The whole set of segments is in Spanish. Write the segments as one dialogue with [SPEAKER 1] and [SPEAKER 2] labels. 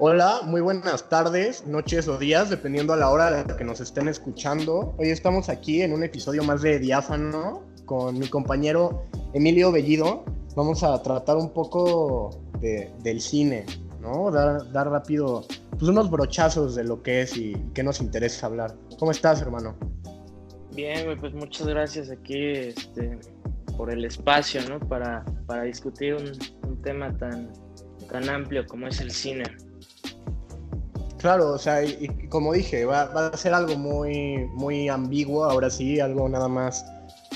[SPEAKER 1] Hola, muy buenas tardes, noches o días, dependiendo a la hora de que nos estén escuchando. Hoy estamos aquí en un episodio más de Diáfano con mi compañero Emilio Bellido. Vamos a tratar un poco del cine, ¿no? Dar, dar rápido pues, unos brochazos de lo que es y qué nos interesa hablar. ¿Cómo estás, hermano?
[SPEAKER 2] Bien, pues muchas gracias aquí este, por el espacio, ¿no? Para, para discutir un, un tema tan, tan amplio como es el cine.
[SPEAKER 1] Claro, o sea, y, como dije, va, a ser algo muy, muy ambiguo, ahora sí, algo nada más,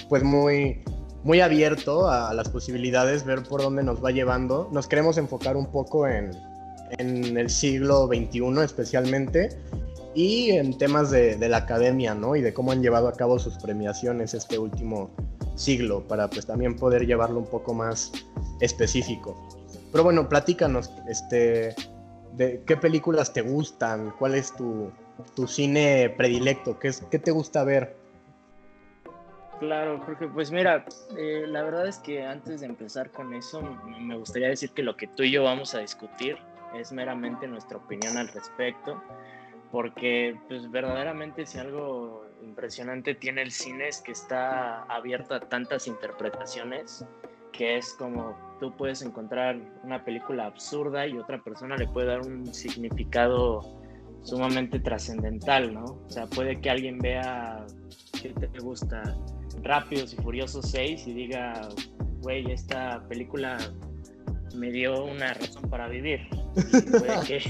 [SPEAKER 1] pues muy, muy abierto a, las posibilidades, ver por dónde nos va llevando. Nos queremos enfocar un poco en, en el siglo XXI especialmente y en temas de, la academia, ¿no? Y de cómo han llevado a cabo sus premiaciones este último siglo, para pues también poder llevarlo un poco más específico. Pero bueno, platícanos, este, de qué películas te gustan, cuál es tu, cine predilecto, ¿Qué, ¿qué, te gusta ver.
[SPEAKER 2] Claro, Jorge, pues mira, eh, la verdad es que antes de empezar con eso, me gustaría decir que lo que tú y yo vamos a discutir es meramente nuestra opinión al respecto, porque pues verdaderamente si algo impresionante tiene el cine es que está abierto a tantas interpretaciones, que es como tú puedes encontrar una película absurda y otra persona le puede dar un significado sumamente trascendental, ¿no? O sea, puede que alguien vea que te gusta Rápidos y Furiosos 6 y diga, güey, esta película me dio una razón para vivir. puede que,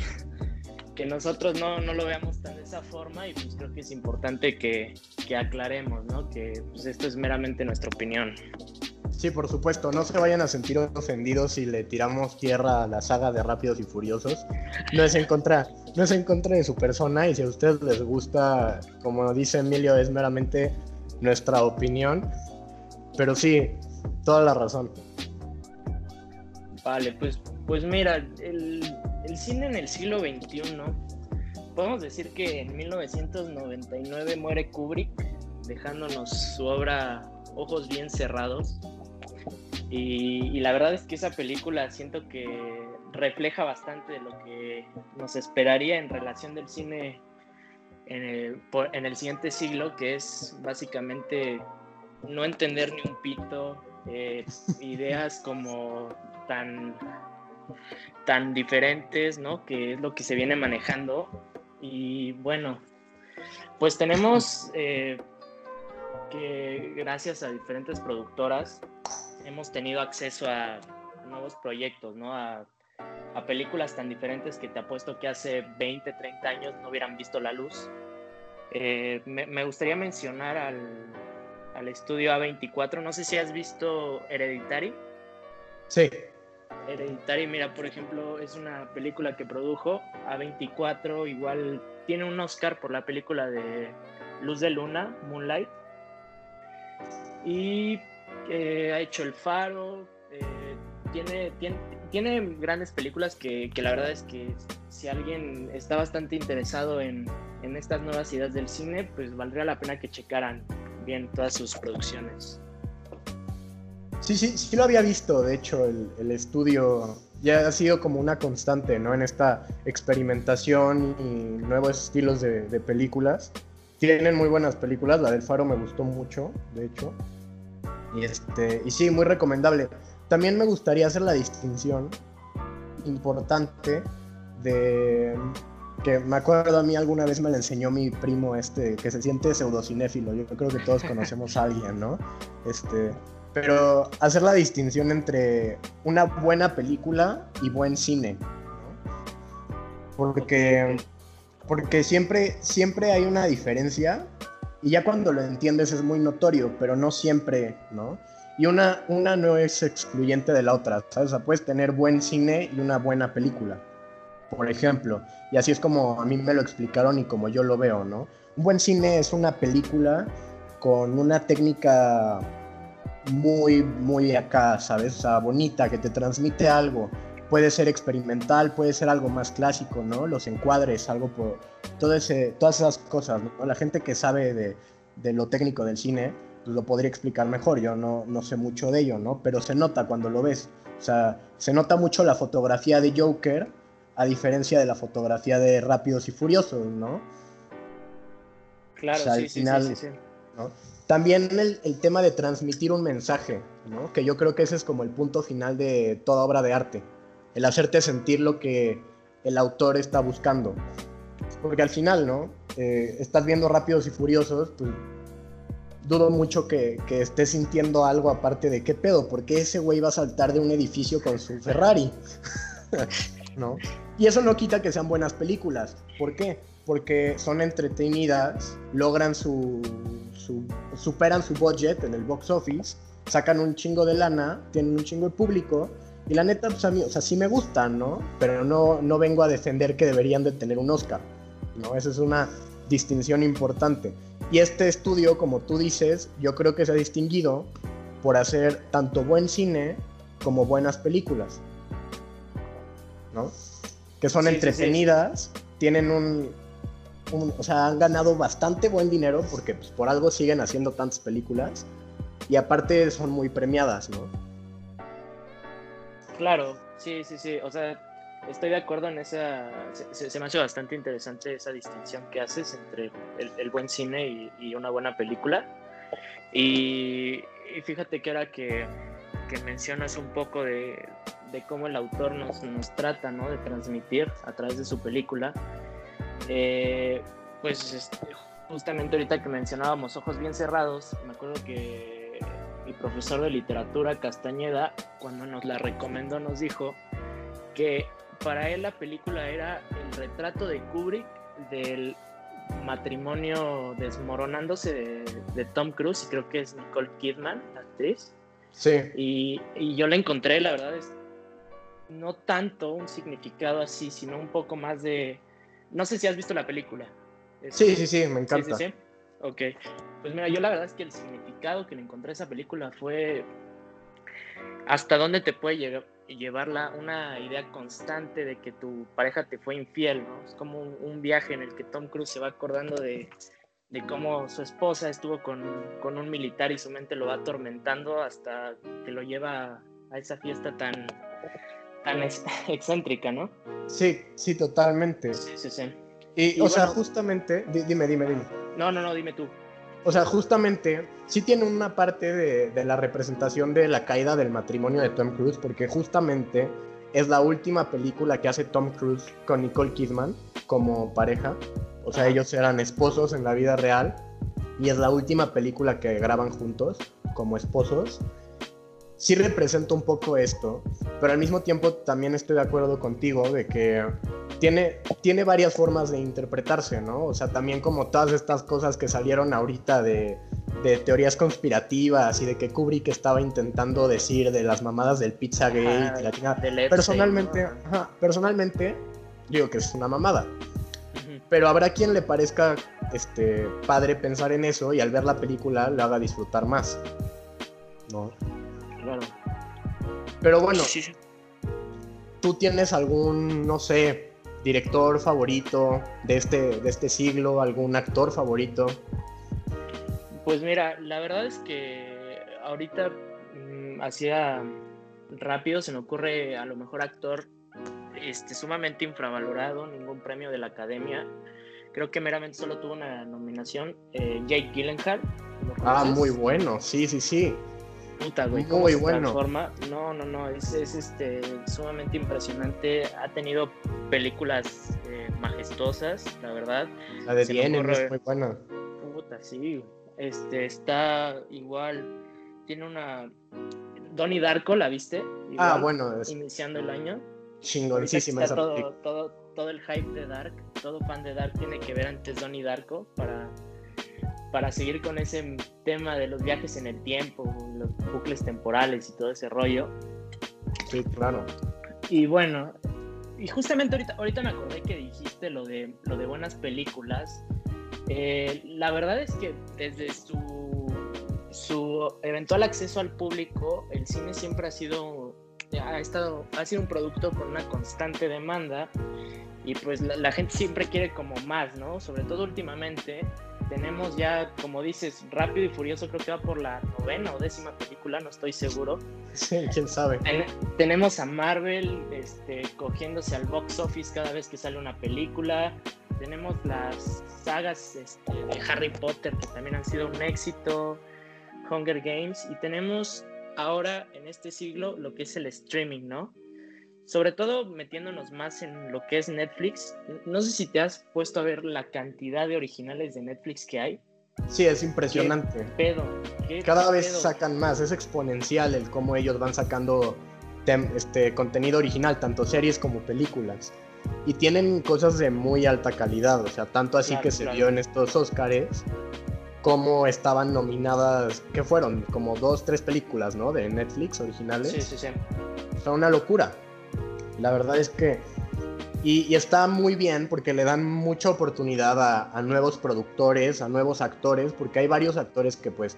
[SPEAKER 2] que nosotros no, no, lo veamos tan de esa forma y pues creo que es importante que, que aclaremos, ¿no? Que pues esto es meramente nuestra opinión.
[SPEAKER 1] Sí, por supuesto, no se vayan a sentir ofendidos si le tiramos tierra a la saga de Rápidos y Furiosos. No es en contra, no es en de su persona y si a ustedes les gusta, como dice Emilio, es meramente nuestra opinión. Pero sí, toda la razón.
[SPEAKER 2] Vale, pues, pues mira, el, el cine en el siglo XXI, podemos decir que en 1999 muere Kubrick, dejándonos su obra Ojos bien cerrados, y, la verdad es que esa película siento que refleja bastante de lo que nos esperaría en relación del cine en el, en el siguiente siglo, que es básicamente no entender ni un pito, eh, ideas como tan, tan diferentes, ¿no? Que es lo que se viene manejando. Y bueno, pues tenemos eh, que gracias a diferentes productoras hemos tenido acceso a nuevos proyectos, ¿no? A, películas tan diferentes que te apuesto que hace 20, 30 años no hubieran visto la luz. Eh, me, gustaría mencionar al, al, estudio A24. No sé si has visto Hereditary.
[SPEAKER 1] Sí.
[SPEAKER 2] Hereditary, mira, por ejemplo, es una película que produjo A24. Igual tiene un Oscar por la película de Luz de Luna, Moonlight. Y ha hecho El Faro, eh, tiene, tiene, grandes películas que, la verdad es que si alguien está bastante interesado en, en, estas nuevas ideas del cine, pues valdría la pena que checaran bien todas sus producciones.
[SPEAKER 1] Sí, sí, sí lo había visto, de hecho, el, estudio ya ha sido como una constante, ¿no? En esta experimentación y nuevos estilos de películas. Tienen muy buenas películas, la del Faro me gustó mucho, de hecho. Y, este, y sí, muy recomendable. También me gustaría hacer la distinción importante de que me acuerdo a mí alguna vez me la enseñó mi primo este que se siente pseudocinéfilo. Yo creo que todos conocemos a alguien, ¿no? Este, pero hacer la distinción entre una buena película y buen cine. Porque porque siempre siempre hay una diferencia y ya cuando lo entiendes es muy notorio, pero no siempre, ¿no? Y una, una no es excluyente de la otra, ¿sabes? O sea, puedes tener buen cine y una buena película, por ejemplo. Y así es como a mí me lo explicaron y como yo lo veo, ¿no? Un buen cine es una película con una técnica muy, muy acá, ¿sabes? O sea, bonita, que te transmite algo. Puede ser experimental, puede ser algo más clásico, ¿no? Los encuadres, algo por, todo ese, todas esas cosas. La gente que sabe de, de, lo técnico del cine pues lo podría explicar mejor. Yo no, no sé mucho de ello, ¿no? Pero se nota cuando lo ves. O sea, se nota mucho la fotografía de Joker a diferencia de la fotografía de Rápidos y Furiosos, ¿no?
[SPEAKER 2] Claro, sí, sí, sí, sí,
[SPEAKER 1] También el, el, tema de transmitir un mensaje, ¿no? Que yo creo que ese es como el punto final de toda obra de arte. El hacerte sentir lo que el autor está buscando. Porque al final, ¿no? Eh, estás viendo Rápidos y Furiosos, pues dudo mucho que, que estés sintiendo algo aparte de qué pedo, porque ese güey va a saltar de un edificio con su Ferrari, ¿no? Y eso no quita que sean buenas películas. ¿Por qué? Porque son entretenidas, logran su, su superan su budget en el box office, sacan un chingo de lana, tienen un chingo de público y la neta, pues a mí, o sea, sí me gustan, ¿no? Pero no, no vengo a defender que deberían de tener un Oscar, ¿no? Esa es una distinción importante. Y este estudio, como tú dices, yo creo que se ha distinguido por hacer tanto buen cine como buenas películas, ¿no? Que son entretenidas, tienen un, o sea, han ganado bastante buen dinero porque pues, por algo siguen haciendo tantas películas y aparte son muy premiadas, ¿no?
[SPEAKER 2] Claro, sí, sí, sí. O sea, estoy de acuerdo en esa. Se, me hace bastante interesante esa distinción que haces entre el, buen cine y, una buena película. Y, fíjate que ahora que, mencionas un poco de, cómo el autor nos, nos trata ¿no? de transmitir a través de su película, eh, pues este, justamente ahorita que mencionábamos Ojos Bien Cerrados, me acuerdo que mi profesor de literatura Castañeda, cuando nos la recomendó, nos dijo que para él la película era el retrato de Kubrick del matrimonio desmoronándose de, Tom Cruise y creo que es Nicole Kidman, la actriz.
[SPEAKER 1] Sí.
[SPEAKER 2] Y, y, yo la encontré, la verdad es no tanto un significado así, sino un poco más de... No sé si has visto la película.
[SPEAKER 1] sí, sí, sí, me encanta. Sí, sí, sí.
[SPEAKER 2] Ok. Pues mira, yo la verdad es que el significado que le encontré a esa película fue hasta dónde te puede llegar, llevar una idea constante de que tu pareja te fue infiel, ¿no? Es como un, viaje en el que Tom Cruise se va acordando de, cómo su esposa estuvo con, un militar y su mente lo va atormentando hasta que lo lleva a esa fiesta tan, tan excéntrica, ¿no?
[SPEAKER 1] Sí, sí, totalmente.
[SPEAKER 2] Sí, sí, sí.
[SPEAKER 1] Y, o sea, justamente, dime, dime, dime.
[SPEAKER 2] No, no, no, dime tú.
[SPEAKER 1] O sea, justamente, sí tiene una parte de, la representación de la caída del matrimonio de Tom Cruise, porque justamente es la última película que hace Tom Cruise con Nicole Kidman como pareja. O sea, ellos eran esposos en la vida real y es la última película que graban juntos como esposos. Sí representa un poco esto, pero al mismo tiempo también estoy de acuerdo contigo de que tiene, tiene varias formas de interpretarse, ¿no? O sea, también como todas estas cosas que salieron ahorita de, de teorías conspirativas y de que Kubrick estaba intentando decir de las mamadas del Pizzagate y la chingada. Personalmente, personalmente, digo que es una mamada. Pero habrá quien le parezca este, padre pensar en eso y al ver la película le haga disfrutar más. ¿No?
[SPEAKER 2] Claro.
[SPEAKER 1] Pero bueno, tú tienes algún, no sé, director favorito de este, de este siglo, algún actor favorito.
[SPEAKER 2] Pues mira, la verdad es que ahorita mm, hacía rápido se me ocurre a lo mejor actor este, sumamente infravalorado, ningún premio de la academia. Creo que meramente solo tuvo una nominación, eh, Jake Gyllenhaal.
[SPEAKER 1] Ah, muy bueno, sí, sí, sí.
[SPEAKER 2] Puta, güey, muy bueno. No, no, no, es, es, este, sumamente impresionante. Ha tenido películas eh, majestuosas, la verdad.
[SPEAKER 1] La de Diane es muy buena.
[SPEAKER 2] Puta, sí. Este, está igual, tiene una... Donnie Darko, ¿la viste?
[SPEAKER 1] ah, bueno.
[SPEAKER 2] Iniciando el año.
[SPEAKER 1] Chingoncísima esa
[SPEAKER 2] todo, todo, todo el hype de Dark, todo fan de Dark tiene que ver antes Donnie Darko para para seguir con ese tema de los viajes en el tiempo, los bucles temporales y todo ese rollo.
[SPEAKER 1] Sí, claro.
[SPEAKER 2] Y bueno, y justamente ahorita, ahorita me acordé que dijiste lo de, lo de buenas películas. Eh, la verdad es que desde su, su eventual acceso al público, el cine siempre ha sido, ha, estado, ha sido un producto con una constante demanda Y pues la, gente siempre quiere como más, ¿no? Sobre todo últimamente tenemos ya, como dices, Rápido y Furioso, creo que va por la novena o décima película, no estoy seguro.
[SPEAKER 1] Sí, quién sabe.
[SPEAKER 2] tenemos a Marvel este, cogiéndose al box office cada vez que sale una película. Tenemos las sagas este, de Harry Potter que también han sido un éxito. Hunger Games. Y tenemos ahora en este siglo lo que es el streaming, ¿no? Sobre todo metiéndonos más en lo que es Netflix. No sé si te has puesto a ver la cantidad de originales de Netflix que hay.
[SPEAKER 1] Sí, es impresionante.
[SPEAKER 2] pedo?
[SPEAKER 1] Cada vez sacan más, es exponencial el cómo ellos van sacando este contenido original, tanto series como películas. Y tienen cosas de muy alta calidad, o sea, tanto así que se vio en estos Oscars, como estaban nominadas, que fueron como dos, tres películas, ¿no? De Netflix originales.
[SPEAKER 2] Sí, sí, sí.
[SPEAKER 1] O sea, una locura. La verdad es que... Y, está muy bien porque le dan mucha oportunidad a, nuevos productores, a nuevos actores, porque hay varios actores que pues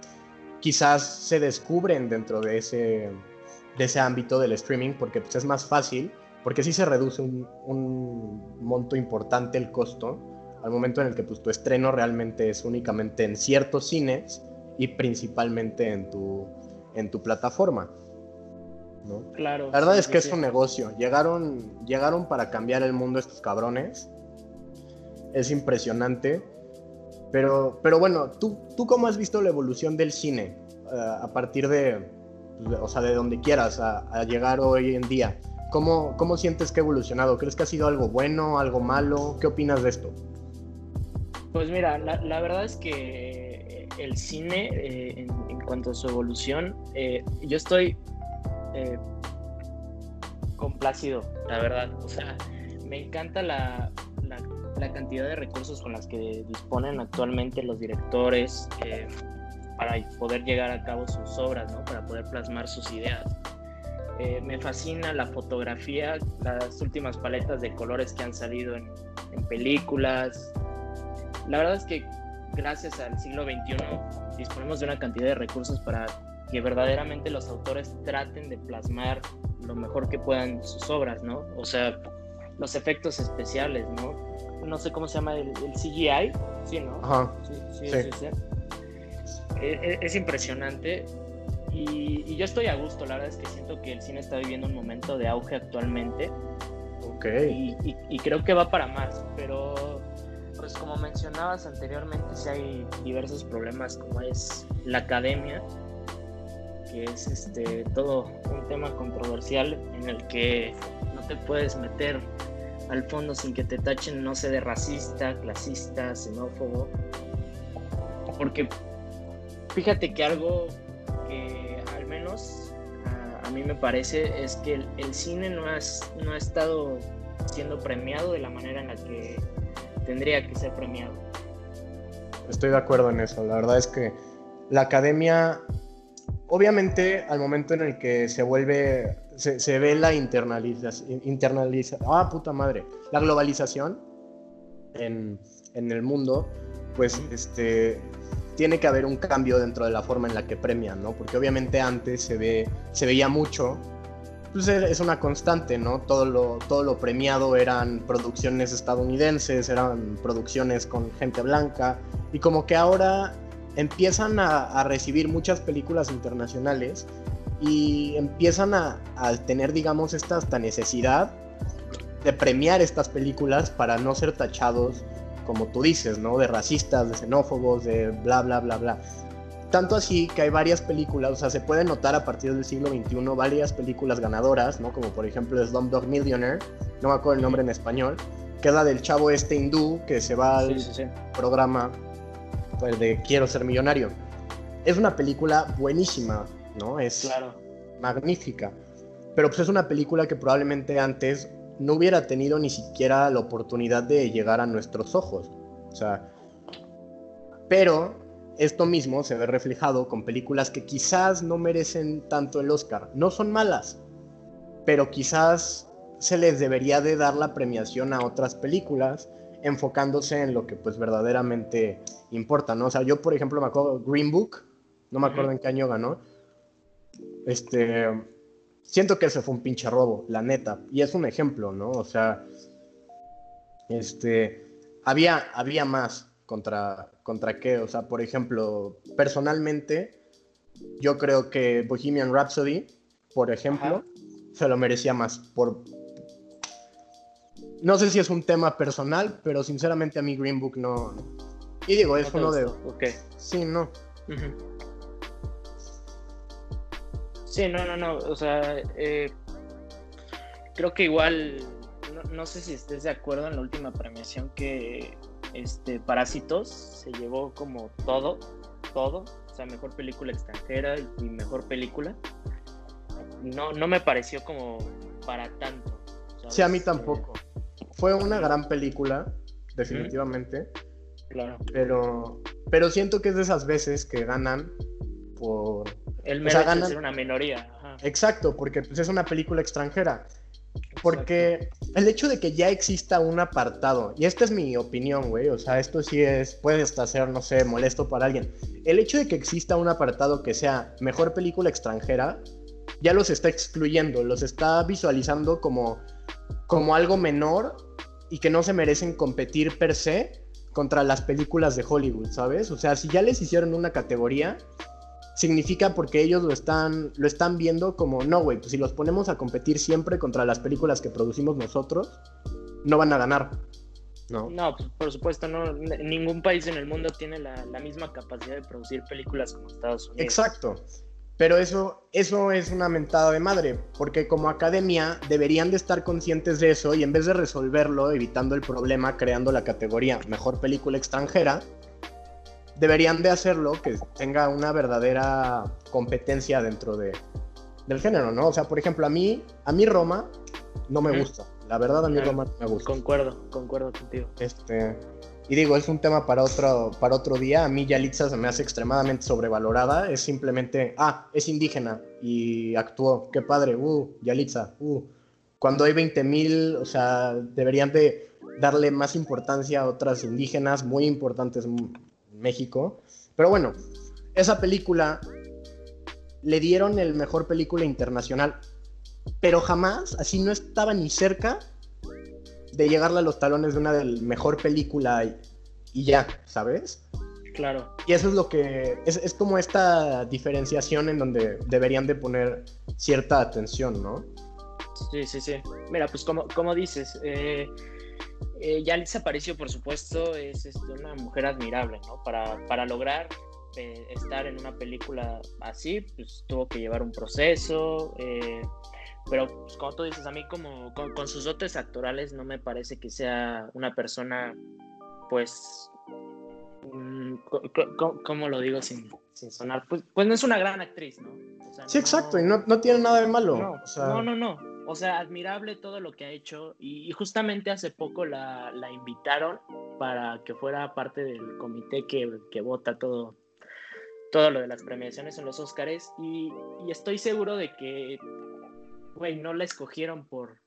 [SPEAKER 1] quizás se descubren dentro de ese, de ese ámbito del streaming porque pues, es más fácil, porque sí se reduce un, un, monto importante el costo al momento en el que pues, tu estreno realmente es únicamente en ciertos cines y principalmente en tu, en tu plataforma.
[SPEAKER 2] Claro.
[SPEAKER 1] La verdad es que es un negocio. Llegaron, llegaron para cambiar el mundo estos cabrones. Es impresionante. Pero, pero bueno, ¿tú, ¿tú cómo has visto la evolución del cine? Eh, a partir de, pues, o sea, de donde quieras, a, llegar hoy en día. ¿Cómo, ¿Cómo sientes que ha evolucionado? ¿Crees que ha sido algo bueno, algo malo? ¿Qué opinas de esto?
[SPEAKER 2] Pues mira, la, verdad es que el cine, eh, en, cuanto a su evolución, eh, yo estoy eh, complacido, la verdad. O sea, me encanta la, la, cantidad de recursos con las que disponen actualmente los directores eh, para poder llegar a cabo sus obras, ¿no? Para poder plasmar sus ideas. Eh, me fascina la fotografía, las últimas paletas de colores que han salido en, en películas. La verdad es que gracias al siglo XXI disponemos de una cantidad de recursos para que verdaderamente los autores traten de plasmar lo mejor que puedan sus obras, ¿no? O sea, los efectos especiales, ¿no? No sé cómo se llama el, CGI, sí, ¿no?
[SPEAKER 1] Ajá.
[SPEAKER 2] Sí, sí, sí. sí e, e, es, impresionante y, yo estoy a gusto, la verdad es que siento que el cine está viviendo un momento de auge actualmente.
[SPEAKER 1] Ok.
[SPEAKER 2] Y, y creo que va para más, pero pues como mencionabas anteriormente, sí hay diversos problemas como es la academia que es este, todo un tema controversial en el que no te puedes meter al fondo sin que te tachen, no sé, de racista, clasista, xenófobo. Porque fíjate que algo que al menos a, mí me parece es que el, cine no, no ha estado siendo premiado de la manera en la que tendría que ser premiado.
[SPEAKER 1] Estoy de acuerdo en eso. La verdad es que la academia obviamente al momento en el que se vuelve, se, ve la internalización, internaliza, ah, puta madre, la globalización en, el mundo, pues este, tiene que haber un cambio dentro de la forma en la que premian, ¿no? Porque obviamente antes se, ve, se veía mucho, pues es una constante, ¿no? Todo lo, todo lo premiado eran producciones estadounidenses, eran producciones con gente blanca, y como que ahora empiezan a, recibir muchas películas internacionales y empiezan a, tener, digamos, esta hasta necesidad de premiar estas películas para no ser tachados, como tú dices, ¿no? De racistas, de xenófobos, de bla, bla, bla, bla. Tanto así que hay varias películas, o sea, se puede notar a partir del siglo XXI varias películas ganadoras, ¿no? Como por ejemplo Slumdog Millionaire, no me acuerdo el nombre en español, que es la del chavo este hindú que se va al programa el de Quiero ser millonario. Es una película buenísima, ¿no? Es magnífica. Pero pues es una película que probablemente antes no hubiera tenido ni siquiera la oportunidad de llegar a nuestros ojos. O sea, pero esto mismo se ve reflejado con películas que quizás no merecen tanto el Oscar. No son malas, pero quizás se les debería de dar la premiación a otras películas enfocándose en lo que pues verdaderamente importa, ¿no? O sea, yo por ejemplo me acuerdo Green Book, no me acuerdo en qué año ganó. Este, siento que ese fue un pinche robo, la neta, y es un ejemplo, ¿no? O sea, este, había, había más contra, contra qué. O sea, por ejemplo, personalmente, yo creo que Bohemian Rhapsody, por ejemplo, se lo merecía más. Por... No sé si es un tema personal, pero sinceramente a mí Green Book no. Y digo, es uno de.
[SPEAKER 2] Ok.
[SPEAKER 1] Sí, no.
[SPEAKER 2] Sí, no, no, no. O sea, eh, creo que igual. No, sé si estés de acuerdo en la última premiación que este Parásitos se llevó como todo, todo. O sea, mejor película extranjera y mejor película no, no me pareció como para tanto.
[SPEAKER 1] Sí, a mí tampoco. Fue una gran película, definitivamente.
[SPEAKER 2] Claro.
[SPEAKER 1] Pero, pero siento que es de esas veces que ganan por...
[SPEAKER 2] El mero de ser una minoría.
[SPEAKER 1] Exacto, porque pues, es una película extranjera. Porque el hecho de que ya exista un apartado, y esta es mi opinión, güey, o sea, esto sí es, puede hasta ser, no sé, molesto para alguien. El hecho de que exista un apartado que sea mejor película extranjera, ya los está excluyendo, los está visualizando como, como algo menor y que no se merecen competir per se contra las películas de Hollywood, ¿sabes? O sea, si ya les hicieron una categoría, significa porque ellos lo están, lo están viendo como, no, güey, pues si los ponemos a competir siempre contra las películas que producimos nosotros, no van a ganar. No,
[SPEAKER 2] no pues, por supuesto, no, ningún país en el mundo tiene la, la misma capacidad de producir películas como Estados Unidos.
[SPEAKER 1] Exacto. Pero eso, eso es una mentada de madre, porque como academia deberían de estar conscientes de eso y en vez de resolverlo, evitando el problema, creando la categoría mejor película extranjera, deberían de hacerlo que tenga una verdadera competencia dentro de, del género, ¿no? O sea, por ejemplo, a mí, a mí Roma no me gusta. La verdad, a mí Roma no me gusta.
[SPEAKER 2] Concuerdo, concuerdo contigo.
[SPEAKER 1] Este, y digo, es un tema para otro, para otro día. A mí Yalitza se me hace extremadamente sobrevalorada. Es simplemente, ah, es indígena y actuó. Qué padre, uh, Yalitza, uh. Cuando hay 20.000, o sea, deberían de darle más importancia a otras indígenas muy importantes en México. Pero bueno, esa película le dieron el mejor película internacional, pero jamás, así no estaba ni cerca de llegarle a los talones de una del mejor película y, ya, ¿sabes?
[SPEAKER 2] Claro.
[SPEAKER 1] Y eso es lo que. Es, como esta diferenciación en donde deberían de poner cierta atención, ¿no?
[SPEAKER 2] Sí, sí, sí. Mira, pues como, como dices, eh, eh, Yalitza Aparicio, por supuesto, es este, una mujer admirable, ¿no? Para, para lograr eh, estar en una película así, pues tuvo que llevar un proceso. Pero pues, como tú dices, a mí como con, sus dotes actorales no me parece que sea una persona, pues, mm, ¿cómo lo digo sin, sin sonar? Pues, pues, no es una gran actriz, ¿no?
[SPEAKER 1] sí, exacto, y no, no, tiene nada de malo.
[SPEAKER 2] No, no, no, O sea, admirable todo lo que ha hecho y, justamente hace poco la, la, invitaron para que fuera parte del comité que, que vota todo, todo lo de las premiaciones en los Oscars y, y estoy seguro de que güey, no la escogieron por,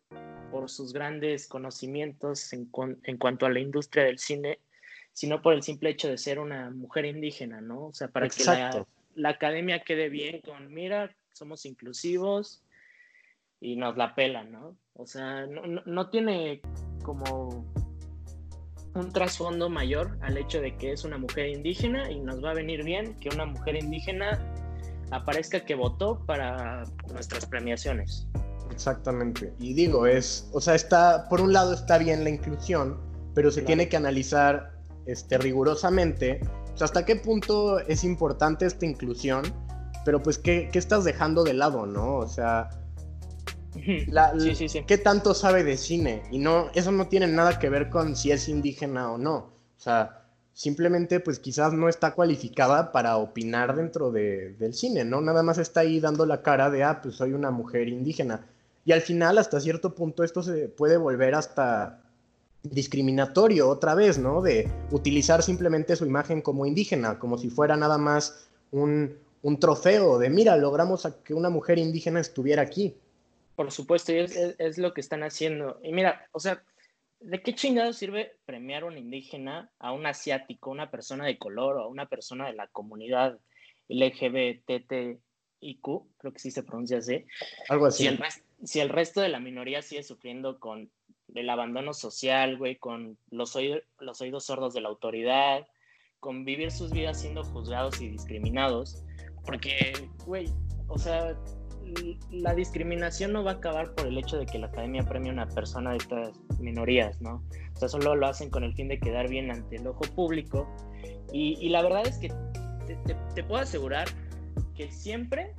[SPEAKER 2] por sus grandes conocimientos en, en, cuanto a la industria del cine, sino por el simple hecho de ser una mujer indígena, ¿no? O sea, para que la, academia quede bien con, mira, somos inclusivos y nos la pelan, ¿no? O sea, no, no tiene como un trasfondo mayor al hecho de que es una mujer indígena y nos va a venir bien que una mujer indígena aparezca que votó para nuestras premiaciones.
[SPEAKER 1] Exactamente. Y digo, es, o sea, está, por un lado está bien la inclusión, pero se tiene que analizar este, rigurosamente hasta qué punto es importante esta inclusión, pero pues qué, qué estás dejando de lado, ¿no? O sea,
[SPEAKER 2] sí, sí, sí.
[SPEAKER 1] ¿qué tanto sabe de cine? Y no, eso no tiene nada que ver con si es indígena o no. O sea, simplemente pues quizás no está cualificada para opinar dentro de, del cine, ¿no? Nada más está ahí dando la cara de, ah, pues soy una mujer indígena. Y al final, hasta cierto punto, esto se puede volver hasta discriminatorio otra vez, ¿no? De utilizar simplemente su imagen como indígena, como si fuera nada más un, un trofeo de, mira, logramos que una mujer indígena estuviera aquí.
[SPEAKER 2] Por supuesto, y es, es lo que están haciendo. Y mira, o sea, ¿de qué chingado sirve premiar a un indígena, a un asiático, a una persona de color o a una persona de la comunidad LGBTIQ? Creo que sí se pronuncia así.
[SPEAKER 1] Algo así.
[SPEAKER 2] Si el, si el resto de la minoría sigue sufriendo con el abandono social, güey, con los, los oídos sordos de la autoridad, con vivir sus vidas siendo juzgados y discriminados. Porque, güey, o sea, la discriminación no va a acabar por el hecho de que la academia premie a una persona de estas minorías, ¿no? O sea, solo lo hacen con el fin de quedar bien ante el ojo público. Y, la verdad es que te, puedo asegurar que siempre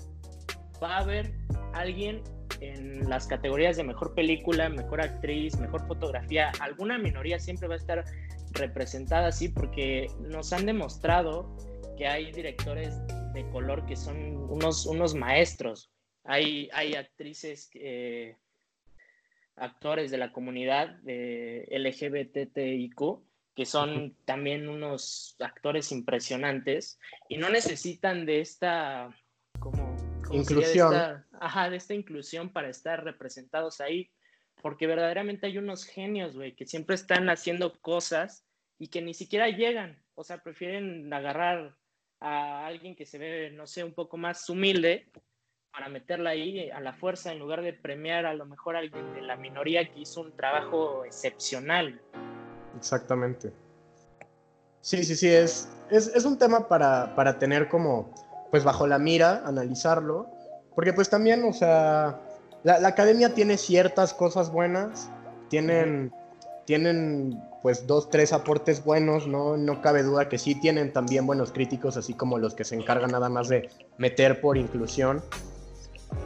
[SPEAKER 2] va a haber alguien en las categorías de mejor película, mejor actriz, mejor fotografía, alguna minoría siempre va a estar representada así porque nos han demostrado que hay directores de color que son unos, unos maestros. Hay, hay actrices, eh, actores de la comunidad de LGBTIQ que son también unos actores impresionantes y no necesitan de esta como,
[SPEAKER 1] inclusión.
[SPEAKER 2] De esta, ajá, de esta inclusión para estar representados ahí, porque verdaderamente hay unos genios, güey, que siempre están haciendo cosas y que ni siquiera llegan, o sea, prefieren agarrar a alguien que se ve, no sé, un poco más humilde para meterla ahí a la fuerza en lugar de premiar a lo mejor a alguien de la minoría que hizo un trabajo excepcional.
[SPEAKER 1] Exactamente. Sí, sí, sí, es, es, un tema para, para, tener como, pues bajo la mira, analizarlo, porque pues también, o sea, la, la academia tiene ciertas cosas buenas, tienen, tienen pues dos, tres aportes buenos, ¿no? No cabe duda que sí tienen también buenos críticos, así como los que se encargan nada más de meter por inclusión.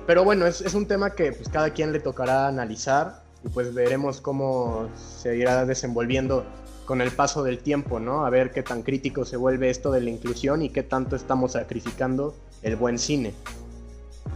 [SPEAKER 1] Pero bueno, es, es un tema que pues cada quien le tocará analizar y pues veremos cómo se irá desenvolviendo con el paso del tiempo, ¿no? A ver qué tan crítico se vuelve esto de la inclusión y qué tanto estamos sacrificando el buen cine.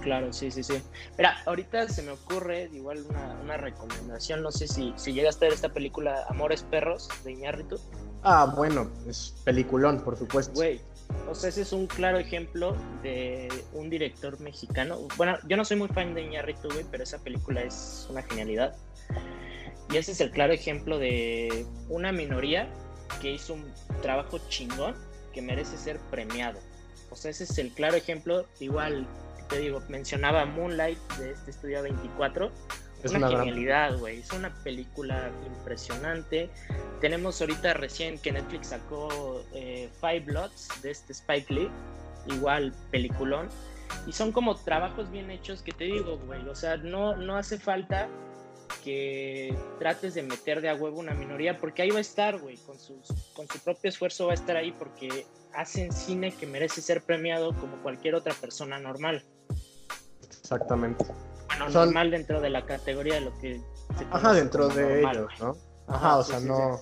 [SPEAKER 2] Claro, sí, sí, sí. Mira, ahorita se me ocurre igual una, recomendación, no sé si, si llegaste a ver esta película Amores Perros de Iñárritu.
[SPEAKER 1] Ah, bueno, es peliculón, por supuesto.
[SPEAKER 2] Güey, o sea, ese es un claro ejemplo de un director mexicano. Bueno, yo no soy muy fan de Iñárritu, pero esa película es una genialidad. Y ese es el claro ejemplo de una minoría que hizo un trabajo chingón que merece ser premiado. O sea, ese es el claro ejemplo. Igual te digo, mencionaba Moonlight de este estudio 24. Es una, genialidad, güey. Es una película impresionante. Tenemos ahorita recién que Netflix sacó eh, Five Bloods de este Spike Lee. Igual, peliculón. Y son como trabajos bien hechos que te digo, güey. O sea, no, no hace falta que trates de meter de a huevo una minoría, porque ahí va a estar, güey, con, con su propio esfuerzo va a estar ahí porque hacen cine que merece ser premiado como cualquier otra persona normal.
[SPEAKER 1] Exactamente.
[SPEAKER 2] Normal dentro de la categoría de lo que...
[SPEAKER 1] Ajá, dentro de ellos, ¿no? Ajá, o sea, no...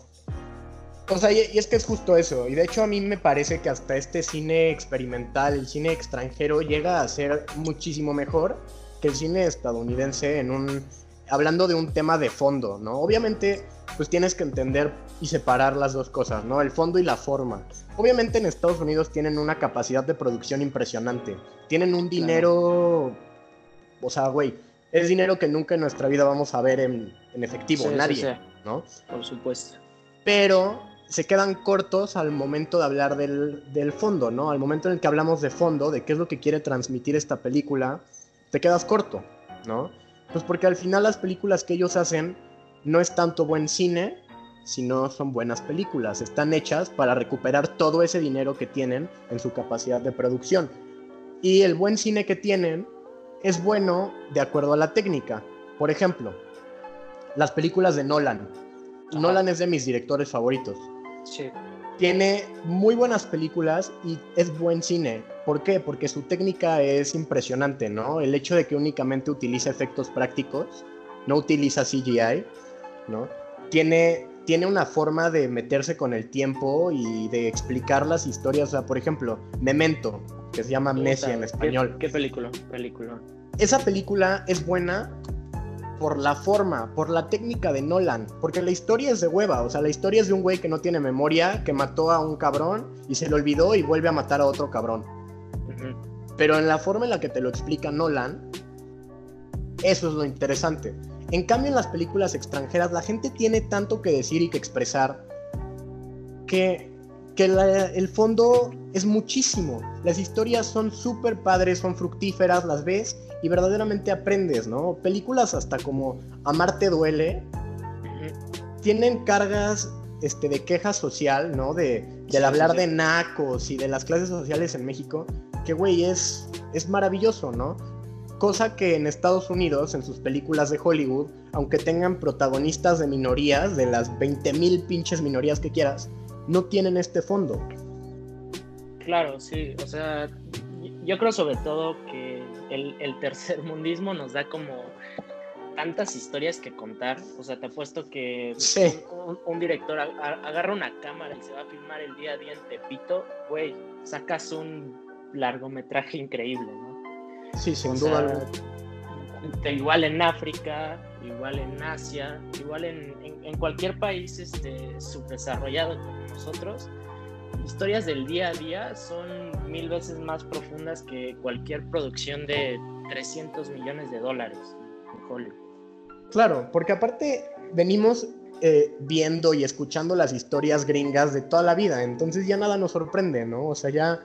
[SPEAKER 1] O sea, y, es que es justo eso. Y de hecho a mí me parece que hasta este cine experimental, el cine extranjero, llega a ser muchísimo mejor que el cine estadounidense en un... Hablando de un tema de fondo, ¿no? Obviamente, pues tienes que entender y separar las dos cosas, ¿no? El fondo y la forma. Obviamente en Estados Unidos tienen una capacidad de producción impresionante. Tienen un dinero o sea, güey, es dinero que nunca en nuestra vida vamos a ver en, efectivo, nadie, ¿no?
[SPEAKER 2] Por supuesto.
[SPEAKER 1] Pero se quedan cortos al momento de hablar del, del, fondo, ¿no? Al momento en el que hablamos de fondo, de qué es lo que quiere transmitir esta película, te quedas corto, ¿no? Pues porque al final las películas que ellos hacen no es tanto buen cine, sino son buenas películas. Están hechas para recuperar todo ese dinero que tienen en su capacidad de producción. Y el buen cine que tienen es bueno de acuerdo a la técnica. Por ejemplo, las películas de Nolan. Nolan es de mis directores favoritos.
[SPEAKER 2] Sí.
[SPEAKER 1] Tiene muy buenas películas y es buen cine. ¿Por qué? Porque su técnica es impresionante, ¿no? El hecho de que únicamente utiliza efectos prácticos, no utiliza CGI, ¿no? Tiene, tiene una forma de meterse con el tiempo y de explicar las historias. O sea, por ejemplo, Memento, que se llama Amnesia en español.
[SPEAKER 2] ¿Qué, película? Película.
[SPEAKER 1] Esa película es buena por la forma, por la técnica de Nolan, porque la historia es de hueva, o sea, la historia es de un güey que no tiene memoria, que mató a un cabrón y se le olvidó y vuelve a matar a otro cabrón. Pero en la forma en la que te lo explica Nolan, eso es lo interesante. En cambio, en las películas extranjeras, la gente tiene tanto que decir y que expresar que, que el fondo es muchísimo. Las historias son súper padres, son fructíferas, las ves y verdaderamente aprendes, ¿no? Películas hasta como Amarte duele, tienen cargas este, de queja social, ¿no? De, del hablar de nacos y de las clases sociales en México, que, güey, es, es maravilloso, ¿no? Cosa que en Estados Unidos, en sus películas de Hollywood, aunque tengan protagonistas de minorías, de las 20.000 pinches minorías que quieras, no tienen este fondo.
[SPEAKER 2] Claro, sí, o sea, yo creo sobre todo que el, el tercer mundismo nos da como tantas historias que contar. O sea, te apuesto que un, director agarra una cámara y se va a filmar el día a día en Tepito, güey, sacas un largometraje increíble, ¿no?
[SPEAKER 1] Sí, sin duda.
[SPEAKER 2] igual en África, igual en Asia, igual en, en, cualquier país este, subdesarrollado nosotros, historias del día a día son mil veces más profundas que cualquier producción de 300 millones de dólares en Hollywood.
[SPEAKER 1] Claro, porque aparte venimos eh, viendo y escuchando las historias gringas de toda la vida, entonces ya nada nos sorprende, ¿no? O sea, ya,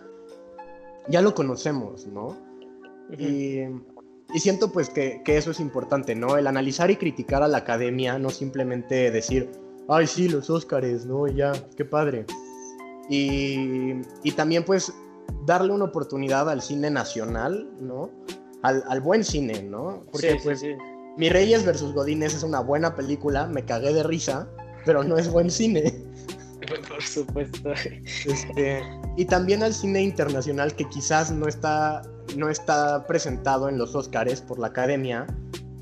[SPEAKER 1] ya lo conocemos, ¿no? y, siento pues que, eso es importante, ¿no? El analizar y criticar a la academia, no simplemente decir, ay, sí, los Óscares, ¿no? Ya, qué padre. Y, y también pues darle una oportunidad al cine nacional, ¿no? Al, al buen cine, ¿no? Porque sí, pues... Sí, mi Reyes versus Godines es una buena película, me cagué de risa, pero no es buen cine.
[SPEAKER 2] Por supuesto.
[SPEAKER 1] Este, y también al cine internacional que quizás no está, no está presentado en los Oscars por la academia,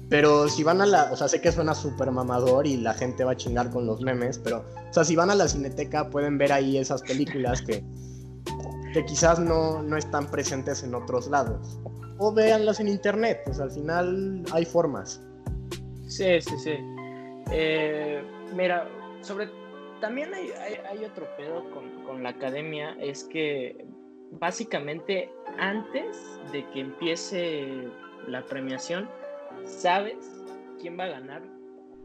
[SPEAKER 1] pero si van a la, o sea, sé que suena súper mamador y la gente va a chingar con los memes, pero, o sea, si van a la cineteca pueden ver ahí esas películas que, que quizás no, no están presentes en otros lados. O véanlas en internet, pues al final hay formas.
[SPEAKER 2] Sí, sí, sí. Eh, mira, sobre también hay, hay, otro pedo con, la academia, es que básicamente antes de que empiece la premiación, sabes quién va a ganar,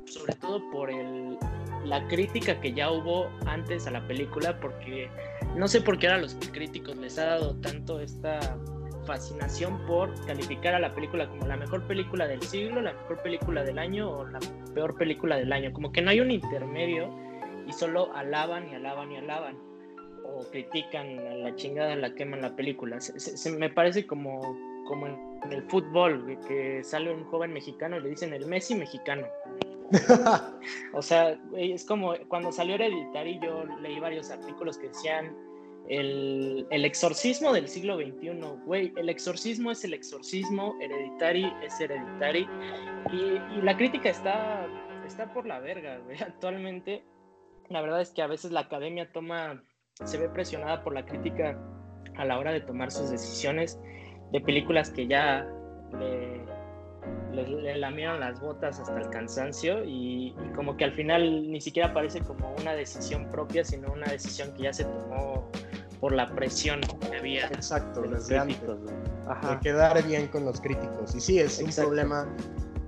[SPEAKER 2] sobre todo por el, la crítica que ya hubo antes a la película, porque no sé por qué ahora los críticos les ha dado tanto esta fascinación por calificar a la película como la mejor película del siglo, la mejor película del año o la peor película del año. Como que no hay un intermedio y solo alaban y alaban y alaban. O critican a la chingada, la queman la película. Me parece como, como en, el fútbol, que sale un joven mexicano y le dicen el Messi mexicano. o sea, es como cuando salió Hereditary, yo leí varios artículos que decían el, exorcismo del siglo XXI, güey, el exorcismo es el exorcismo, hereditary es hereditary, y, la crítica está, está por la verga, güey, actualmente. La verdad es que a veces la academia toma, se ve presionada por la crítica a la hora de tomar sus decisiones de películas que ya le, le, lamieron las botas hasta el cansancio y, y, como que al final ni siquiera parece como una decisión propia, sino una decisión que ya se tomó por la presión que había.
[SPEAKER 1] Exacto, los críticos, De quedar bien con los críticos. Y sí, es un problema.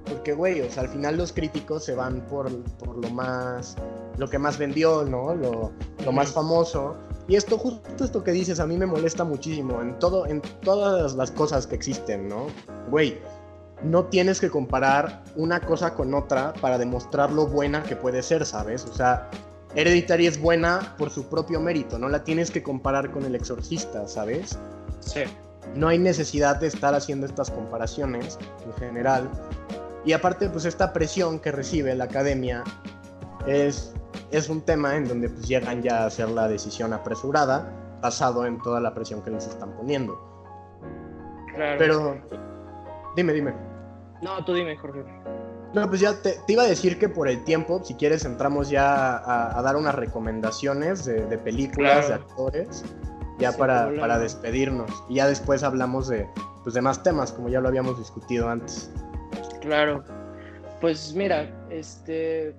[SPEAKER 1] Porque, güey, o sea, al final los críticos se van por, por lo más. Lo que más vendió, ¿no? Lo, lo más famoso. Y esto, justo esto que dices, a mí me molesta muchísimo. En, todo, en todas las cosas que existen, ¿no? Güey, no tienes que comparar una cosa con otra para demostrar lo buena que puede ser, ¿sabes? O sea, Hereditary es buena por su propio mérito, no la tienes que comparar con El Exorcista, ¿sabes?
[SPEAKER 2] Sí.
[SPEAKER 1] No hay necesidad de estar haciendo estas comparaciones en general. Y aparte, pues esta presión que recibe la academia es, es un tema en donde pues llegan ya a hacer la decisión apresurada, basado en toda la presión que les están poniendo.
[SPEAKER 2] Claro.
[SPEAKER 1] Pero, dime, dime.
[SPEAKER 2] No, tú dime, Jorge.
[SPEAKER 1] No, pues ya te, iba a decir que por el tiempo, si quieres, entramos ya a, dar unas recomendaciones de, películas, de actores, ya para, para, despedirnos. Y ya después hablamos de, pues, de más temas, como ya lo habíamos discutido antes.
[SPEAKER 2] Claro. Pues mira, este.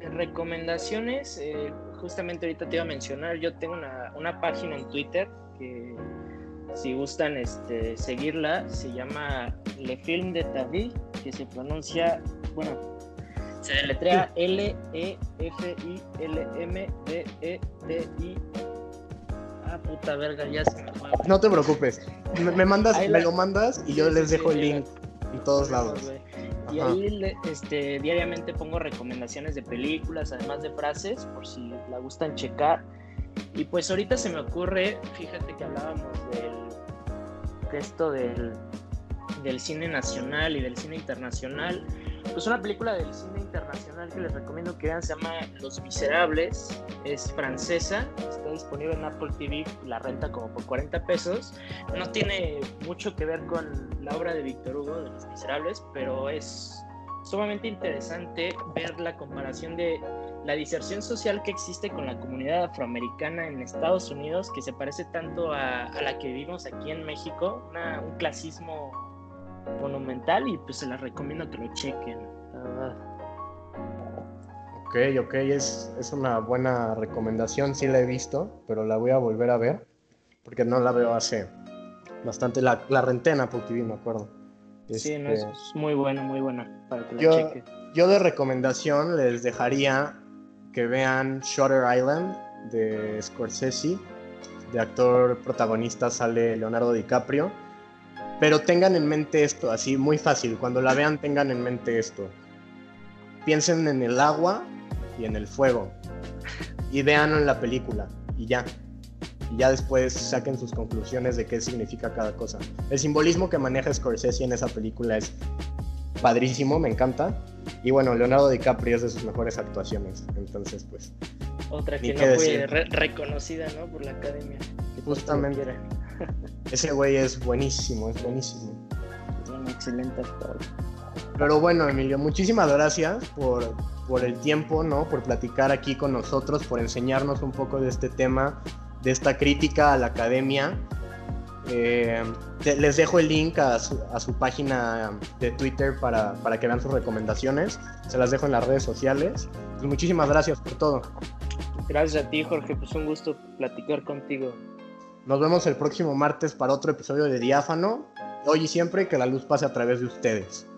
[SPEAKER 2] Recomendaciones, eh, justamente ahorita te iba a mencionar, yo tengo una, una página en Twitter que si gustan este, seguirla, se llama Le Film de Tavi, que se pronuncia, bueno, se deletrea L-E-F-I-L-M-D-E-T-I. Ah, puta verga, ya se me fue.
[SPEAKER 1] No te preocupes, me, mandas, me lo mandas y yo les dejo el link en todos lados.
[SPEAKER 2] Y ahí este, diariamente pongo recomendaciones de películas, además de frases, por si la gustan checar. Y pues ahorita se me ocurre, fíjate que hablábamos del, de esto del, del cine nacional y del cine internacional. Pues una película del cine internacional que les recomiendo que vean se llama Los Miserables, es francesa, está disponible en Apple TV, la renta como por 40 pesos. No tiene mucho que ver con la obra de Víctor Hugo de Los Miserables, pero es sumamente interesante ver la comparación de la diserción social que existe con la comunidad afroamericana en Estados Unidos, que se parece tanto a, la que vivimos aquí en México, un clasismo monumental y pues se las recomiendo que lo chequen.
[SPEAKER 1] Ok, ok, es, es una buena recomendación, sí la he visto, pero la voy a volver a ver, porque no la veo hace bastante, la, la renté en Apple TV, me acuerdo.
[SPEAKER 2] Sí, no, es, este, muy buena, muy buena, para que
[SPEAKER 1] yo, chequen. Yo de recomendación les dejaría que vean Shutter Island de Scorsese, de actor protagonista sale Leonardo DiCaprio pero tengan en mente esto, así muy fácil. Cuando la vean, tengan en mente esto. Piensen en el agua y en el fuego. Y veanlo en la película. Y ya. Y ya después saquen sus conclusiones de qué significa cada cosa. El simbolismo que maneja Scorsese en esa película es padrísimo, me encanta. Y bueno, Leonardo DiCaprio es de sus mejores actuaciones. Entonces, pues.
[SPEAKER 2] Otra que no fue reconocida, ¿no? Por la academia.
[SPEAKER 1] Justamente. Ese güey es buenísimo, es buenísimo.
[SPEAKER 2] Un excelente actor.
[SPEAKER 1] Pero bueno, Emilio, muchísimas gracias por, por el tiempo, ¿no? Por platicar aquí con nosotros, por enseñarnos un poco de este tema, de esta crítica a la academia. Eh, les dejo el link a su, a su página de Twitter para, para, que vean sus recomendaciones. Se las dejo en las redes sociales. Pues muchísimas gracias por todo.
[SPEAKER 2] Gracias a ti, Jorge. Pues un gusto platicar contigo.
[SPEAKER 1] Nos vemos el próximo martes para otro episodio de Diáfano. Hoy y siempre que la luz pase a través de ustedes.